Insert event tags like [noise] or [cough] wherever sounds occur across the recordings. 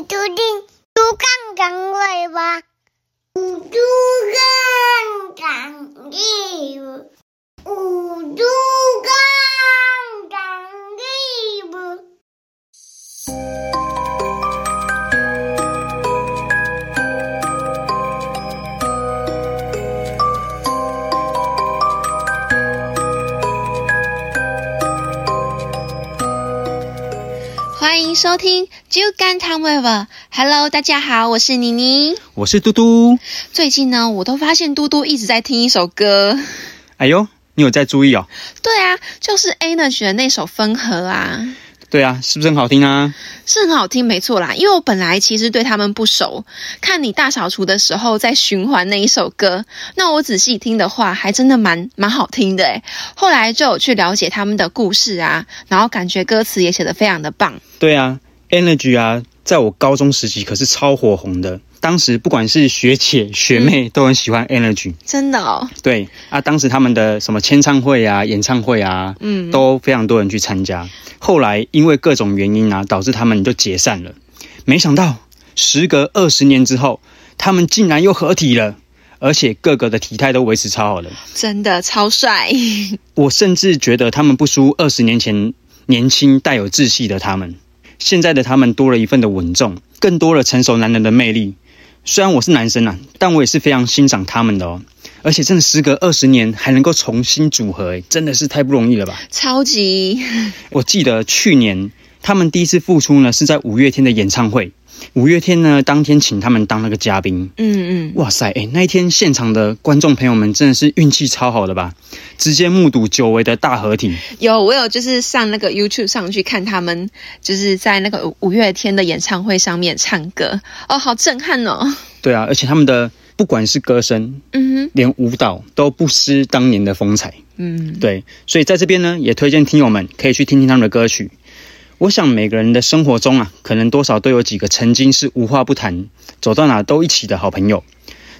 迎收听《猪杠讲会话》，有猪杠讲义务，有猪杠讲义务。欢迎收听《就干汤味味》。Hello，大家好，我是妮妮。我是嘟嘟。最近呢，我都发现嘟嘟一直在听一首歌。哎呦，你有在注意哦？对啊，就是 A n e r g y 的那首《分合》啊，对啊，是不是很好听啊？是很好听，没错啦。因为我本来其实对他们不熟，看你大扫除的时候在循环那一首歌，那我仔细听的话，还真的蛮蛮好听的诶。后来就有去了解他们的故事啊，然后感觉歌词也写得非常的棒。对啊，Energy 啊，在我高中时期可是超火红的。当时不管是学姐学妹都很喜欢 Energy，、真的哦，对啊，当时他们的什么签唱会啊、演唱会啊，嗯，都非常多人去参加。后来因为各种原因啊，导致他们就解散了。没想到时隔二十年之后，他们竟然又合体了，而且各个的体态都维持超好了。真的超帅。我甚至觉得他们不输二十年前年轻带有志气的他们。现在的他们多了一份的稳重，更多了成熟男人的魅力。虽然我是男生啊，但我也是非常欣赏他们的哦。而且真的时隔二十年还能够重新组合，诶，真的是太不容易了吧？超级 [laughs] 我记得去年他们第一次复出呢，是在五月天的演唱会。五月天呢，当天请他们当那个嘉宾。嗯嗯，哇塞，诶，那一天现场的观众朋友们真的是运气超好的吧？直接目睹久违的大合体。有我有就是上那个 YouTube 上去看他们，就是在那个五月天的演唱会上面唱歌，哦，好震撼哦。对啊，而且他们的不管是歌声，嗯哼连舞蹈都不失当年的风采。嗯，对，所以在这边呢，也推荐听友们可以去听听他们的歌曲。我想每个人的生活中啊，可能多少都有几个曾经是无话不谈，走到哪都一起的好朋友。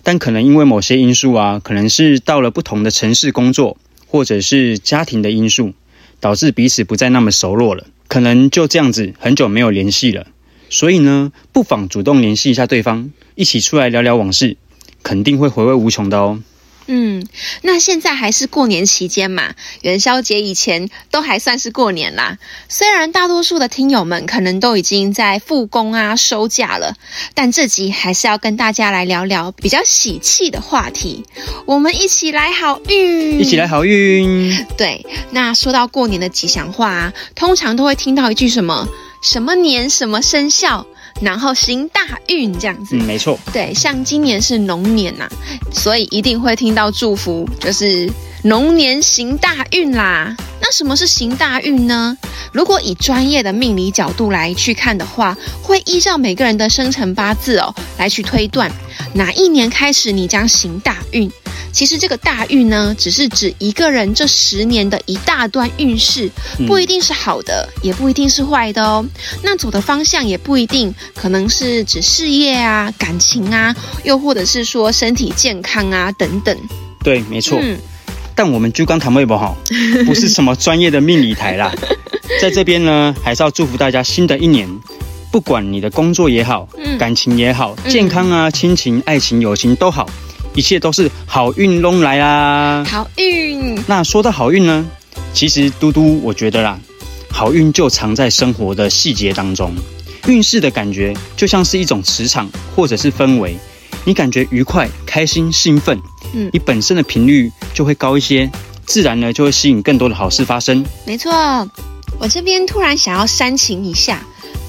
但可能因为某些因素啊，可能是到了不同的城市工作，或者是家庭的因素，导致彼此不再那么熟络了。可能就这样子很久没有联系了。所以呢，不妨主动联系一下对方，一起出来聊聊往事，肯定会回味无穷的哦。嗯，那现在还是过年期间嘛，元宵节以前都还算是过年啦。虽然大多数的听友们可能都已经在复工啊、收假了，但这集还是要跟大家来聊聊比较喜气的话题。我们一起来好运，一起来好运！对，那说到过年的吉祥话啊，通常都会听到一句什么什么年什么生肖，然后行大运这样子。嗯，没错。对，像今年是龙年呐、所以一定会听到祝福，就是龙年行大运啦。那什么是行大运呢？如果以专业的命理角度来去看的话，会依照每个人的生辰八字哦来去推断哪一年开始你将行大运。其实这个大运呢，只是指一个人这十年的一大段运势，不一定是好的，也不一定是坏的哦。那走的方向也不一定，可能是指事业啊、感情啊，又或者是说身体健康啊等等。对，没错。嗯，但我们就刚谈微博哈，[laughs] 不是什么专业的命理台啦。[laughs] 在这边呢，还是要祝福大家新的一年，不管你的工作也好，嗯感情也好，嗯健康啊、亲情、爱情、友情都好，一切都是好运拢来啦。好运，那说到好运呢，其实嘟嘟我觉得啦，好运就藏在生活的细节当中。运势的感觉就像是一种磁场或者是氛围，你感觉愉快、开心、兴奋，嗯你本身的频率就会高一些，自然呢就会吸引更多的好事发生。没错。我这边突然想要煽情一下，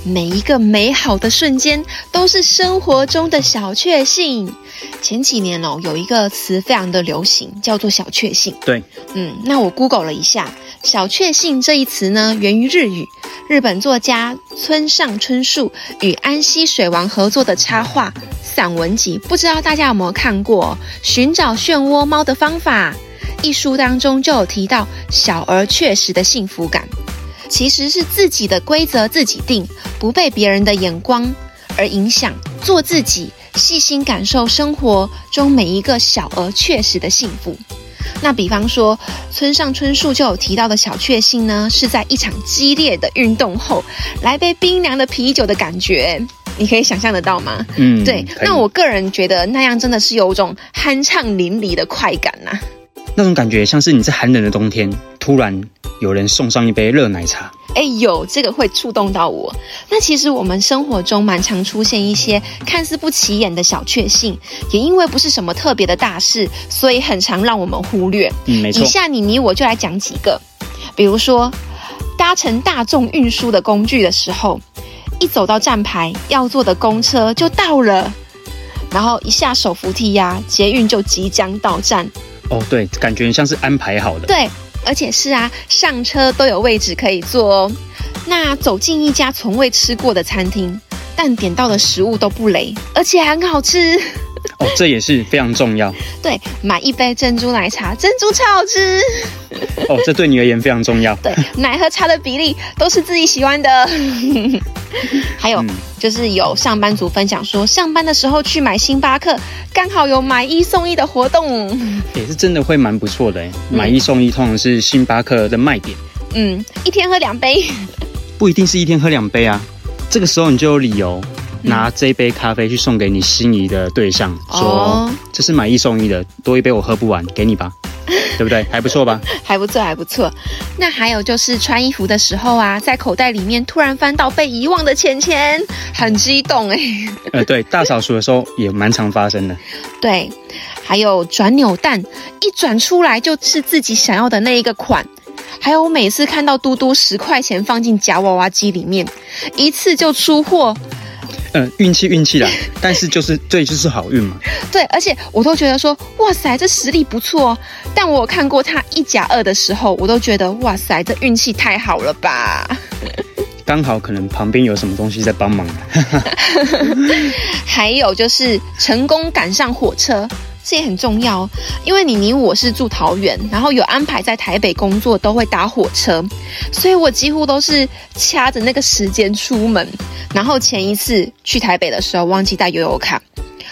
每一个美好的瞬间都是生活中的小确幸。前几年哦，有一个词非常的流行，叫做小确幸。对，嗯，那我 Google 了一下，“小确幸”这一词呢，源于日语，日本作家村上春树与安溪水王合作的插画散文集，不知道大家有没有看过《寻找漩涡猫的方法》一书当中就有提到小而确实的幸福感，其实是自己的规则自己定，不被别人的眼光而影响，做自己，细心感受生活中每一个小而确实的幸福。那比方说，村上春树就有提到的小确幸呢，是在一场激烈的运动后，来杯冰凉的啤酒的感觉。你可以想象得到吗？嗯，对，那我个人觉得那样真的是有种酣畅淋漓的快感呐、那种感觉像是你在寒冷的冬天，突然有人送上一杯热奶茶。哎，有这个会触动到我。那其实我们生活中蛮常出现一些看似不起眼的小确幸，也因为不是什么特别的大事，所以很常让我们忽略。嗯，没错以。下你你我就来讲几个，比如说搭乘大众运输的工具的时候，一走到站牌要坐的公车就到了，然后一下手扶梯呀、捷运就即将到站，哦，对，感觉像是安排好的。对，而且是啊，上车都有位置可以坐哦。那走进一家从未吃过的餐厅，但点到的食物都不雷，而且很好吃。哦，这也是非常重要。[laughs] 对，买一杯珍珠奶茶，珍珠超好吃。哦，这对你而言非常重要。[laughs] 对，奶和茶的比例都是自己喜欢的。[laughs] 还有、嗯就是有上班族分享说，上班的时候去买星巴克，刚好有买一送一的活动。也是真的会蛮不错的。买一送一通常是星巴克的卖点，嗯，一天喝两杯。不一定是一天喝两杯啊。这个时候你就有理由拿这一杯咖啡去送给你心仪的对象，说哦这是买一送一的，多一杯我喝不完，给你吧，对不对？还不错吧？[laughs] 还不错，还不错。那还有就是穿衣服的时候啊，在口袋里面突然翻到被遗忘的钱钱，很激动哎。呃，对，大扫除的时候也蛮常发生的。[laughs] 对，还有转扭蛋，一转出来就是自己想要的那一个款。还有我每次看到嘟嘟十块钱放进夹娃娃机里面，一次就出货。呃，运气运气啦，[laughs] 但是就是对，就是好运嘛。对，而且我都觉得说，哇塞，这实力不错哦。但我有看过他一甲二的时候，我都觉得，哇塞，这运气太好了吧。[laughs] 刚好可能旁边有什么东西在帮忙。[laughs] 还有就是成功赶上火车，这也很重要，因为你你我是住桃园，然后有安排在台北工作，都会搭火车，所以我几乎都是掐着那个时间出门。然后前一次去台北的时候忘记带悠游卡，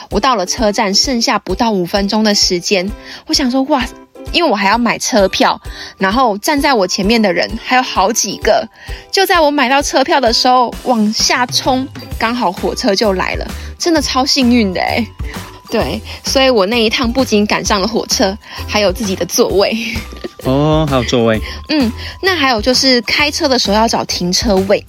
我到了车站剩下不到五分钟的时间，我想说哇。因为我还要买车票，然后站在我前面的人还有好几个，就在我买到车票的时候往下冲，刚好火车就来了，真的超幸运的哎。对，所以我那一趟不仅赶上了火车，还有自己的座位。哦，还有座位。嗯，那还有就是开车的时候要找停车位，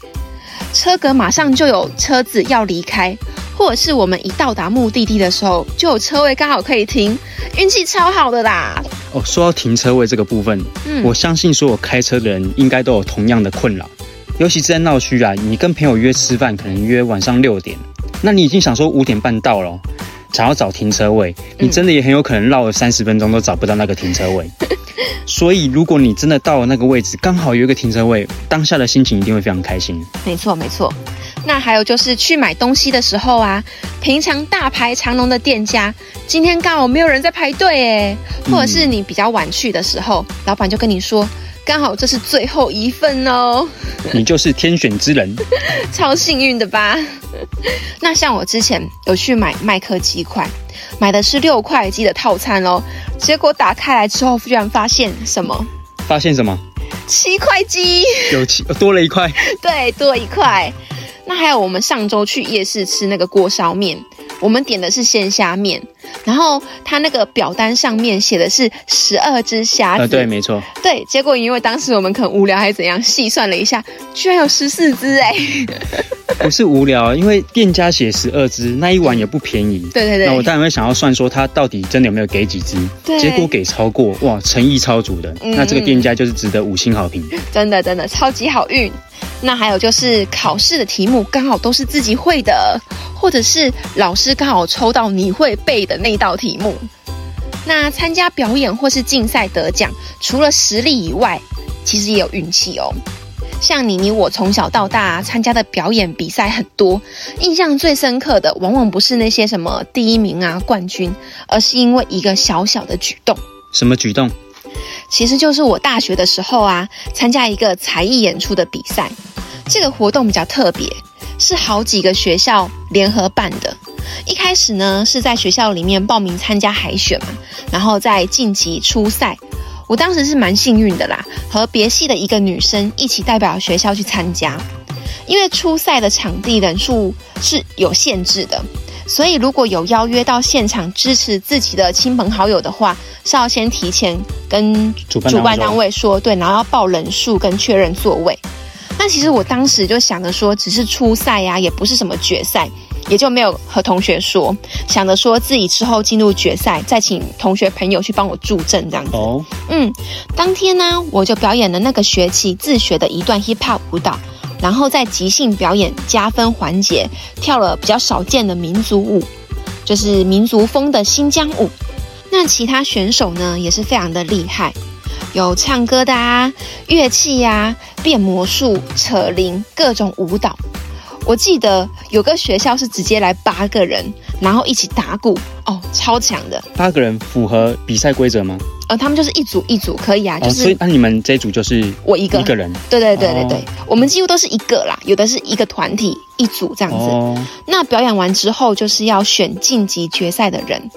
车格马上就有车子要离开，或者是我们一到达目的地的时候就有车位刚好可以停，运气超好的啦。哦，说到停车位这个部分，嗯我相信所有开车的人应该都有同样的困扰，尤其是在闹区啊，你跟朋友约吃饭，可能约晚上六点，那你已经想说五点半到了哦，想要找停车位，你真的也很有可能绕了三十分钟都找不到那个停车位。[laughs] 所以，如果你真的到了那个位置，刚好有一个停车位，当下的心情一定会非常开心。没错，没错。那还有就是去买东西的时候啊，平常大排长龙的店家，今天刚好没有人在排队诶，或者是你比较晚去的时候，老板就跟你说，刚好这是最后一份哦，你就是天选之人。[laughs] 超幸运的吧？[laughs] 那像我之前有去买麦克鸡块，买的是六块鸡的套餐哦，结果打开来之后，居然发现什么发现什么？七块鸡。有七多了一块。[laughs] 对，多一块。那还有我们上周去夜市吃那个锅烧面，我们点的是鲜虾面，然后它那个表单上面写的是十二只虾子，呃，对，没错。对结果因为当时我们可能无聊还是怎样，细算了一下，居然有十四只哎，[laughs] 不是无聊，因为店家写十二只，那一碗也不便宜。对对对那我当然会想要算说他到底真的有没有给几只，对结果给超过，哇，诚意超足的。嗯那这个店家就是值得五星好评。真的真的超级好运。那还有就是考试的题目刚好都是自己会的，或者是老师刚好抽到你会背的那道题目。那参加表演或是竞赛得奖，除了实力以外，其实也有运气哦。像你你我从小到大参加的表演比赛很多，印象最深刻的往往不是那些什么第一名啊冠军，而是因为一个小小的举动。什么举动？其实就是我大学的时候啊，参加一个才艺演出的比赛。这个活动比较特别，是好几个学校联合办的。一开始呢是在学校里面报名参加海选嘛，然后再晋级初赛。我当时是蛮幸运的啦，和别系的一个女生一起代表学校去参加。因为初赛的场地人数是有限制的，所以如果有邀约到现场支持自己的亲朋好友的话，是要先提前跟主办单位说，对，然后要报人数跟确认座位。那其实我当时就想着说，只是初赛呀、也不是什么决赛，也就没有和同学说，想着说自己之后进入决赛，再请同学朋友去帮我助阵这样子。哦，嗯，当天呢，我就表演了那个学期自学的一段 hip hop 舞蹈，然后在即兴表演加分环节跳了比较少见的民族舞，就是民族风的新疆舞。那其他选手呢，也是非常的厉害，有唱歌的啊，乐器呀、变魔术、扯铃，各种舞蹈。我记得有个学校是直接来八个人，然后一起打鼓，哦，超强的。八个人符合比赛规则吗？呃，他们就是一组一组，可以啊，就哦，是所以那你们这一组就是我一个一个人对对对对哦对，我们几乎都是一个啦，有的是一个团体一组这样子。哦，那表演完之后，就是要选晋级决赛的人。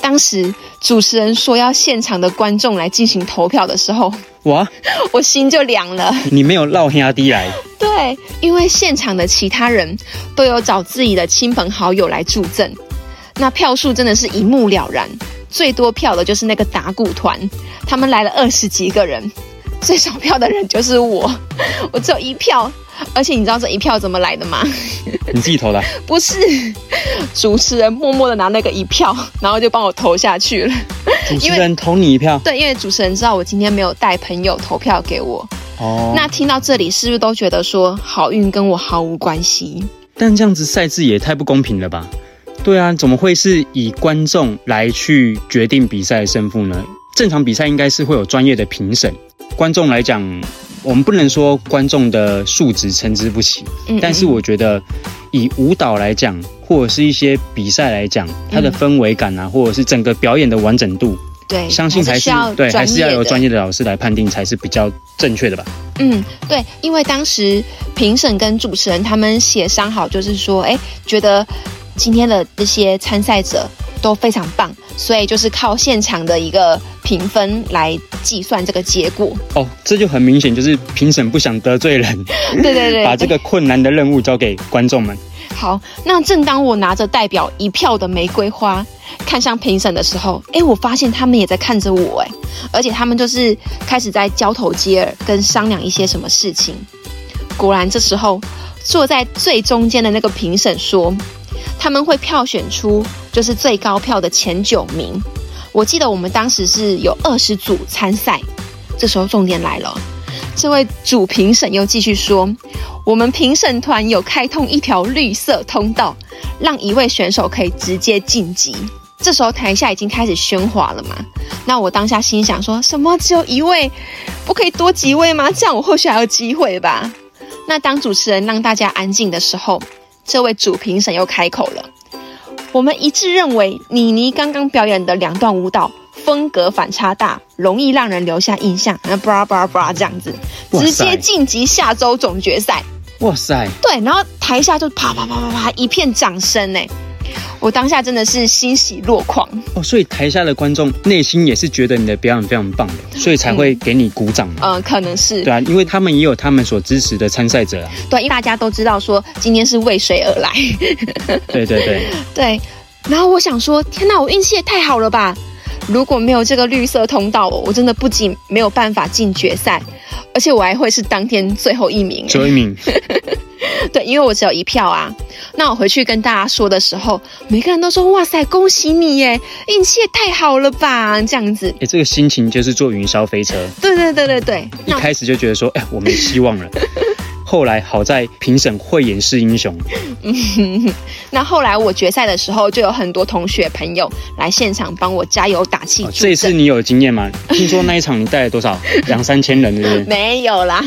当时主持人说要现场的观众来进行投票的时候，哇，[laughs] 我心就凉了。你没有绕黑压低来，[laughs] 对，因为现场的其他人都有找自己的亲朋好友来助阵，那票数真的是一目了然。最多票的就是那个打鼓团，他们来了二十几个人，最少票的人就是我，[laughs] 我只有一票。而且你知道这一票怎么来的吗？[laughs] 你自己投的啊，[laughs] 不是，主持人默默的拿那个一票，然后就帮我投下去了。主持人投你一票，对，因为主持人知道我今天没有带朋友投票给我。哦，那听到这里，是不是都觉得说好运跟我毫无关系？但这样子赛制也太不公平了吧？对啊，怎么会是以观众来去决定比赛的胜负呢？正常比赛应该是会有专业的评审，观众来讲，我们不能说观众的素质参差不齐，嗯，但是我觉得以舞蹈来讲，或者是一些比赛来讲，它的氛围感啊，或者是整个表演的完整度，对，相信还是需要对，还是要由专业业的老师来判定才是比较正确的吧？嗯，对，因为当时评审跟主持人他们协商好，就是说，哎，觉得今天的这些参赛者都非常棒，所以就是靠现场的一个评分来计算这个结果。哦，这就很明显，就是评审不想得罪人，对 [laughs] 对对，[laughs] 把这个困难的任务交给观众们。好，那正当我拿着代表一票的玫瑰花看向评审的时候，哎，我发现他们也在看着我，哎，而且他们就是开始在交头接耳，跟商量一些什么事情。果然，这时候坐在最中间的那个评审说，他们会票选出就是最高票的前九名。我记得我们当时是有二十组参赛，这时候重点来了，这位主评审又继续说，我们评审团有开通一条绿色通道，让一位选手可以直接晋级。这时候台下已经开始喧哗了嘛？那我当下心想说什么？只有一位，不可以多几位吗？这样我或许还有机会吧。那当主持人让大家安静的时候，这位主评审又开口了。我们一致认为，妮妮刚刚表演的两段舞蹈风格反差大，容易让人留下印象。那布拉布拉布拉这样子，直接晋级下周总决赛。哇塞，对，然后台下就啪啪啪啪啪一片掌声呢。我当下真的是欣喜若狂。哦，所以台下的观众内心也是觉得你的表演非常棒的，所以才会给你鼓掌嘛。嗯、可能是对啊，因为他们也有他们所支持的参赛者啊。对，因为大家都知道说今天是为谁而来。对 [laughs] 对对，[laughs] 对，然后我想说，天哪，我运气也太好了吧！如果没有这个绿色通道，我真的不仅没有办法进决赛，而且我还会是当天最后一名。最后一名，[laughs] [laughs] 对，因为我只有一票啊。那我回去跟大家说的时候，每个人都说：“哇塞，恭喜你耶，运气也太好了吧！”这样子。哎，这个心情就是坐云霄飞车，对对对对对。一开始就觉得说，哎，我没希望了。[laughs] 后来好在评审慧眼识英雄，[laughs] 那后来我决赛的时候，就有很多同学朋友来现场帮我加油打气哦。这一次你有经验吗？听说那一场你带了多少？两三千人，对不对？没有啦。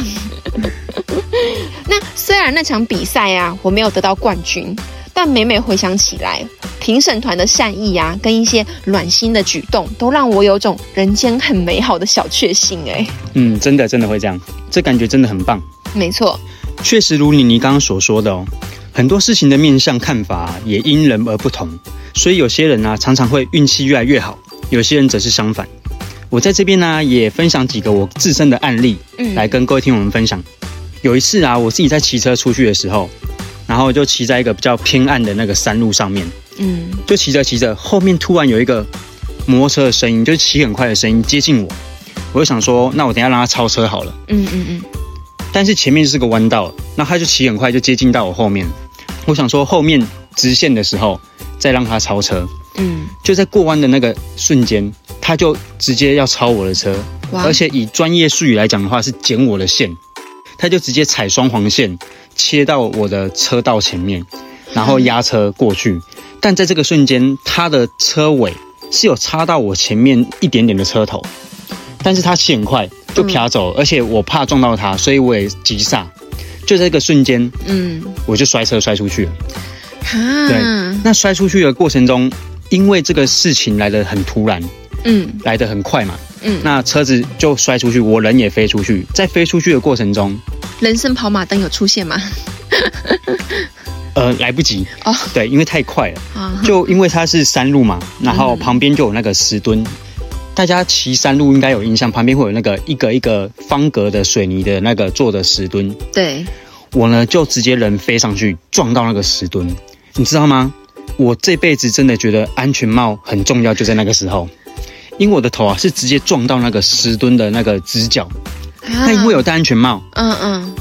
那虽然那场比赛啊，我没有得到冠军，但每每回想起来，评审团的善意啊，跟一些暖心的举动，都让我有种人间很美好的小确幸。哎，嗯，真的真的会这样，这感觉真的很棒。没错，确实如你你刚刚所说的哦，很多事情的面向看法啊也因人而不同，所以有些人啊常常会运气越来越好，有些人则是相反。我在这边呢也分享几个我自身的案例，嗯，来跟各位听友们分享。有一次啊，我自己在骑车出去的时候，然后就骑在一个比较偏暗的那个山路上面，嗯，就骑着骑着，后面突然有一个摩托车的声音，就是骑很快的声音接近我，我就想说，那我等下让他超车好了。嗯嗯嗯，但是前面是个弯道，那他就骑很快就接近到我后面，我想说后面直线的时候再让他超车，嗯，就在过弯的那个瞬间，他就直接要超我的车，哇而且以专业术语来讲的话是剪我的线，他就直接踩双黄线切到我的车道前面，然后压车过去。但在这个瞬间，他的车尾是有插到我前面一点点的车头，但是他骑很快就飘走，而且我怕撞到他，所以我也急刹。就在这个瞬间，嗯，我就摔车摔出去了。对，那摔出去的过程中，因为这个事情来得很突然，嗯来得很快嘛，嗯，那车子就摔出去，我人也飞出去。在飞出去的过程中，人生跑马灯有出现吗？[laughs] 呃，来不及哦，对，因为太快了。啊，就因为它是山路嘛，然后旁边就有那个石墩。大家骑山路应该有印象，旁边会有那个一个一个方格的水泥的那个做的石墩。对，我呢就直接人飞上去撞到那个石墩，你知道吗？我这辈子真的觉得安全帽很重要，就在那个时候，因为我的头啊是直接撞到那个石墩的那个直角。那那因为有戴安全帽，嗯嗯，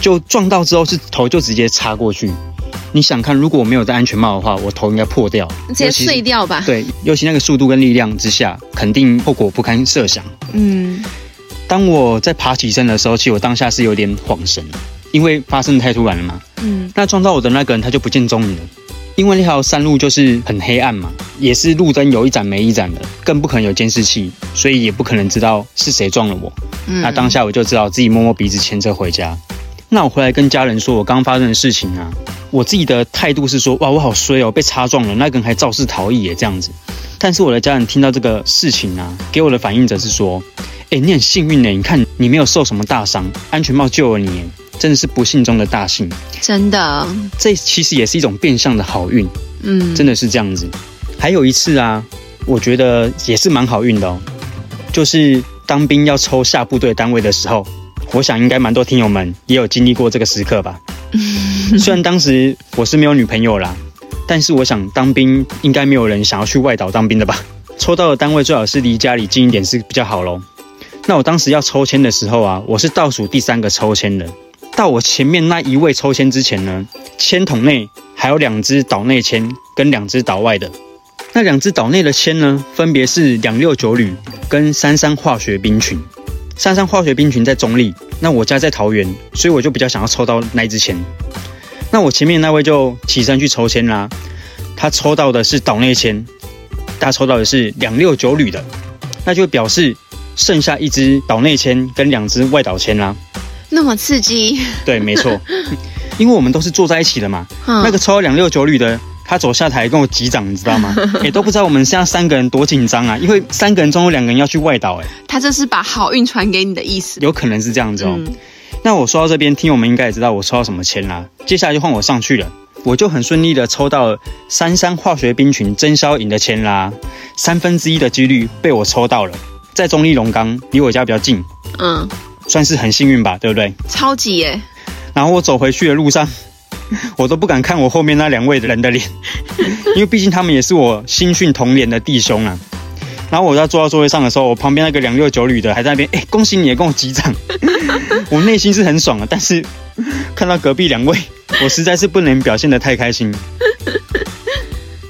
就撞到之后是头就直接插过去。你想看，如果我没有戴安全帽的话，我头应该破掉，直接碎掉吧？，对，尤其那个速度跟力量之下，肯定后果不堪设想。嗯当我在爬起身的时候，其实我当下是有点恍神，因为发生的太突然了嘛。嗯那撞到我的那个人他就不见踪影了，因为那条山路就是很黑暗嘛，也是路灯有一盏没一盏的，更不可能有监视器，所以也不可能知道是谁撞了我。嗯，那当下我就知道自己摸摸鼻子牵车回家。那我回来跟家人说我刚发生的事情啊，我自己的态度是说，哇，我好衰哦，被擦撞了，那个人还肇事逃逸耶这样子。但是我的家人听到这个事情啊，给我的反应则是说，哎，你很幸运呢，你看你没有受什么大伤，安全帽救了你耶，真的是不幸中的大幸。真的，这其实也是一种变相的好运，嗯，真的是这样子。还有一次啊，我觉得也是蛮好运的哦，就是当兵要抽下部队单位的时候，我想应该蛮多听友们也有经历过这个时刻吧。[laughs] 虽然当时我是没有女朋友啦，但是我想当兵应该没有人想要去外岛当兵的吧。抽到的单位最好是离家里近一点是比较好喽。那我当时要抽签的时候啊，我是倒数第三个抽签的。到我前面那一位抽签之前呢，签筒内还有两支岛内签跟两支岛外的。那两支岛内的签呢，分别是两六九旅跟三三化学兵群。三三化学兵群在中立，那我家在桃园，所以我就比较想要抽到那一支签。那我前面那位就起身去抽签啦，他抽到的是岛内签，他抽到的是两六九旅的，那就表示剩下一支岛内签跟两支外岛签啦。那么刺激，对，没错，因为我们都是坐在一起的嘛。[laughs] 嗯那个抽到两六九旅的，他走下台跟我击掌，你知道吗？[laughs] 也都不知道我们现在三个人多紧张啊，因为三个人中有两个人要去外岛，哎，他这是把好运传给你的意思。有可能是这样子哦。嗯那我说到这边，听友们应该也知道我抽到什么签啦。接下来就换我上去了，我就很顺利的抽到三三化学兵群真宵营的签啦，三分之一的几率被我抽到了，在中立龙岗，离我家比较近，嗯，算是很幸运吧，对不对？超级耶，然后我走回去的路上，[laughs] 我都不敢看我后面那两位人的脸，[laughs] 因为毕竟他们也是我新训同连的弟兄啊。然后我在坐到座位上的时候，我旁边那个两六九旅的还在那边，哎，恭喜你，跟我击掌。[laughs] 我内心是很爽的，但是看到隔壁两位，我实在是不能表现得太开心。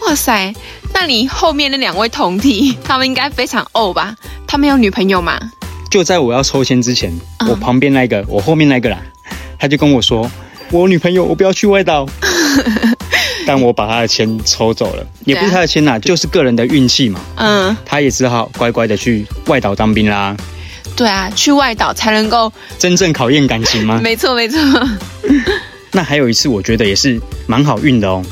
哇塞！那你后面那两位同体，他们应该非常哦吧？他们有女朋友吗？就在我要抽签之前，嗯我旁边那个，我后面那个啦，他就跟我说，我女朋友，我不要去外岛。[laughs] 但我把他的签抽走了，也不是他的签呐、就是个人的运气嘛。嗯，他也只好乖乖的去外岛当兵啦。对啊，去外岛才能够，真正考验感情吗？[laughs] 没错没错。[laughs] 那还有一次，我觉得也是蛮好运的哦，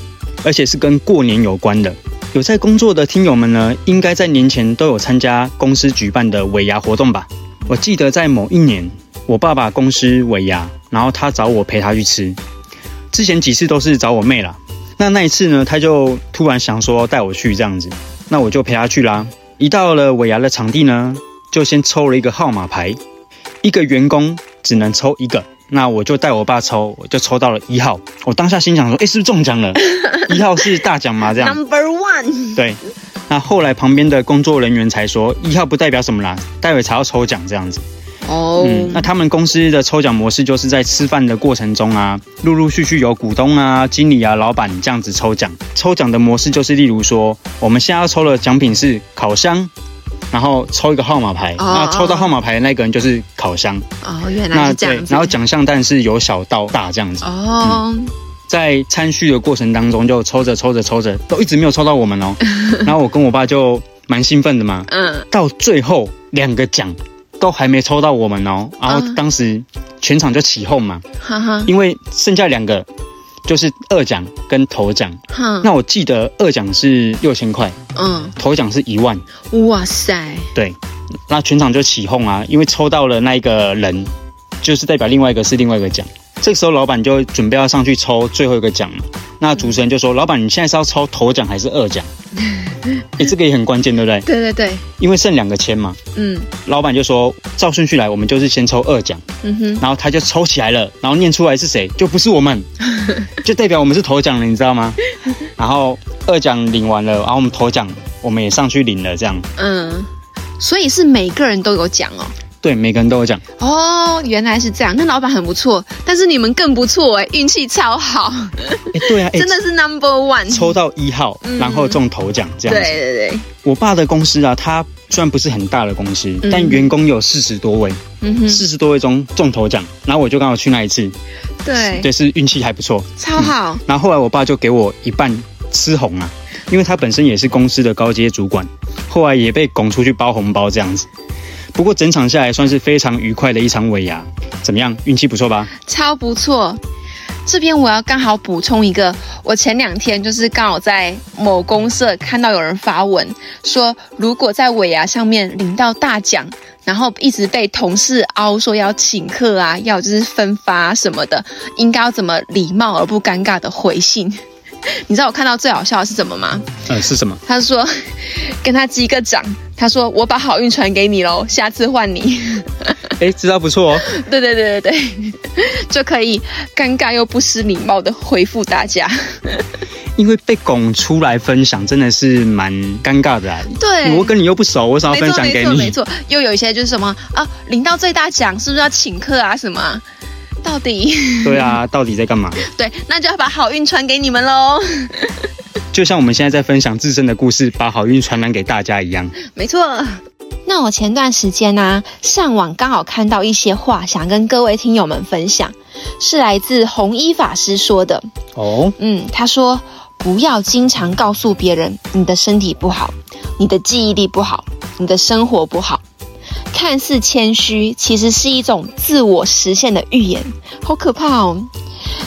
而且是跟过年有关的。有在工作的听友们呢，应该在年前都有参加公司举办的尾牙活动吧？我记得在某一年，我爸爸公司尾牙，然后他找我陪他去吃。之前几次都是找我妹啦，那那一次呢，他就突然想说带我去这样子，那我就陪他去啦。一到了尾牙的场地呢，就先抽了一个号码牌，一个员工只能抽一个，那我就带我爸抽，我就抽到了一号。我当下心想说，哎，是不是中奖了？一号是大奖吗？这样。Number one，对。那后来旁边的工作人员才说，一号不代表什么啦，待会才要抽奖这样子。哦，嗯，那他们公司的抽奖模式就是在吃饭的过程中啊，陆陆续续有股东啊、经理啊、老板这样子抽奖。抽奖的模式就是，例如说，我们现在要抽的奖品是烤箱，然后抽一个号码牌，哦那抽到号码牌的那个人就是烤箱。哦，原来是这样子。然后奖项但是由小到大这样子。哦，在参序的过程当中，就抽着抽着抽着，都一直没有抽到我们哦。[laughs] 然后我跟我爸就蛮兴奋的嘛，嗯，到最后两个奖都还没抽到我们哦，然后嗯当时全场就起哄嘛，哈哈，因为剩下两个就是二奖跟头奖。哈，那我记得二奖是六千块，嗯，头奖是一万，哇塞，对，那全场就起哄啊，因为抽到了那一个人，就是代表另外一个是另外一个奖。这个时候老板就准备要上去抽最后一个奖了，那主持人就说：“老板，你现在是要抽头奖还是二奖？” [laughs] 哎，这个也很关键，对不对？对对对，因为剩两个签嘛。嗯老板就说照顺序来，我们就是先抽二奖，嗯哼，然后他就抽起来了，然后念出来是谁，就不是我们，[laughs] 就代表我们是头奖了，你知道吗？然后二奖领完了，然后我们头奖我们也上去领了，这样嗯，所以是每个人都有奖哦。对，每个人都有奖。哦，原来是这样，那老板很不错，但是你们更不错哎，运气超好，哎，对啊，[laughs] 哎真的是 number one。抽到一号，嗯然后中头奖这对样子。对对对，我爸的公司啊，他虽然不是很大的公司，嗯但员工有四十多位，四十多位中中头奖，然后我就刚好去那一次，对，对，是运气还不错。超好，然后后来我爸就给我一半吃红啊，因为他本身也是公司的高阶主管，后来也被拱出去包红包这样子。不过整场下来算是非常愉快的一场尾牙，怎么样？运气不错吧？超不错。这边我要刚好补充一个，我前两天就是刚好在某公社看到有人发文说，如果在尾牙上面领到大奖，然后一直被同事凹说要请客啊，要就是分发什么的，应该要怎么礼貌而不尴尬的回信。[laughs] 你知道我看到最好笑的是什么吗？呃，是什么？他说跟他击个掌，他说我把好运传给你喽，下次换你。[laughs] 哎，知道不错哦。对对对对对，[laughs] 就可以尴尬又不失礼貌的回复大家。[laughs] 因为被拱出来分享，真的是蛮尴尬的啊。对，我跟你又不熟，我想要分享给你。没错没错，又有一些就是什么啊，领到最大奖是不是要请客啊什么啊？到底对啊，到底在干嘛？[laughs] 对，那就要把好运传给你们喽。[laughs] 就像我们现在在分享自身的故事，把好运传染给大家一样。没错。那我前段时间呢、上网刚好看到一些话，想跟各位听友们分享，是来自红衣法师说的。哦，嗯，他说不要经常告诉别人你的身体不好，你的记忆力不好，你的生活不好。看似谦虚，其实是一种自我实现的预言，好可怕哦！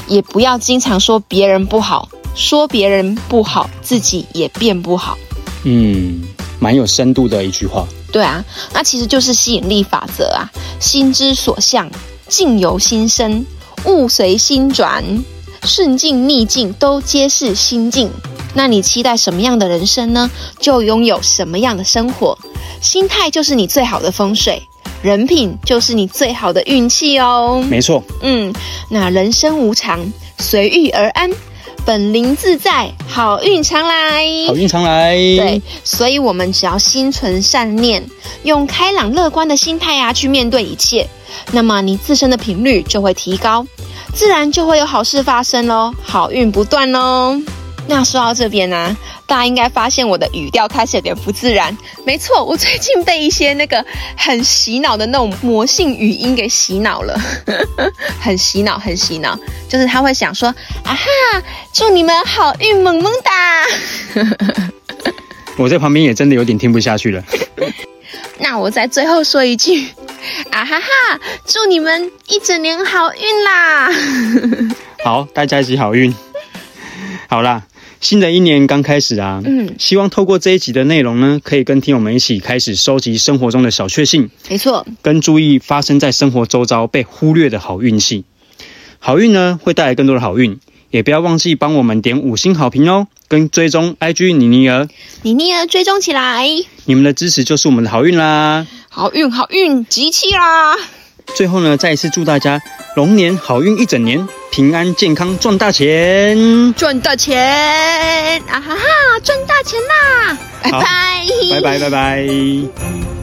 也不要经常说别人不好，说别人不好，自己也变不好。嗯，蛮有深度的一句话。对啊，那其实就是吸引力法则啊，心之所向，境由心生，物随心转，顺境逆境都皆是心境。那你期待什么样的人生呢？就拥有什么样的生活。心态就是你最好的风水，人品就是你最好的运气哦。没错，嗯，那人生无常，随遇而安，本灵自在，好运常来。好运常来。对，所以我们只要心存善念，用开朗乐观的心态啊去面对一切，那么你自身的频率就会提高，自然就会有好事发生喽，好运不断喽。那说到这边呢、大家应该发现我的语调开始有点不自然。没错，我最近被一些那个很洗脑的那种魔性语音给洗脑了，[laughs] 很洗脑，很洗脑。就是他会想说啊哈，祝你们好运萌萌哒。[laughs] 我在旁边也真的有点听不下去了。那我在最后说一句，[laughs] 啊哈哈，祝你们一整年好运啦！[laughs] 好，大家一起好运。好啦，新的一年刚开始啊，嗯，希望透过这一集的内容呢，可以跟听友们一起开始收集生活中的小确幸，没错，跟注意发生在生活周遭被忽略的好运气。好运呢，会带来更多的好运，也不要忘记帮我们点五星好评哦，跟追踪 IG 妮妮儿，妮妮儿追踪起来，你们的支持就是我们的好运啦。好运好运集气啦！最后呢，再一次祝大家龙年好运一整年，平安健康赚大钱，赚大钱啊哈哈，赚大钱啦！拜好拜，拜拜拜拜。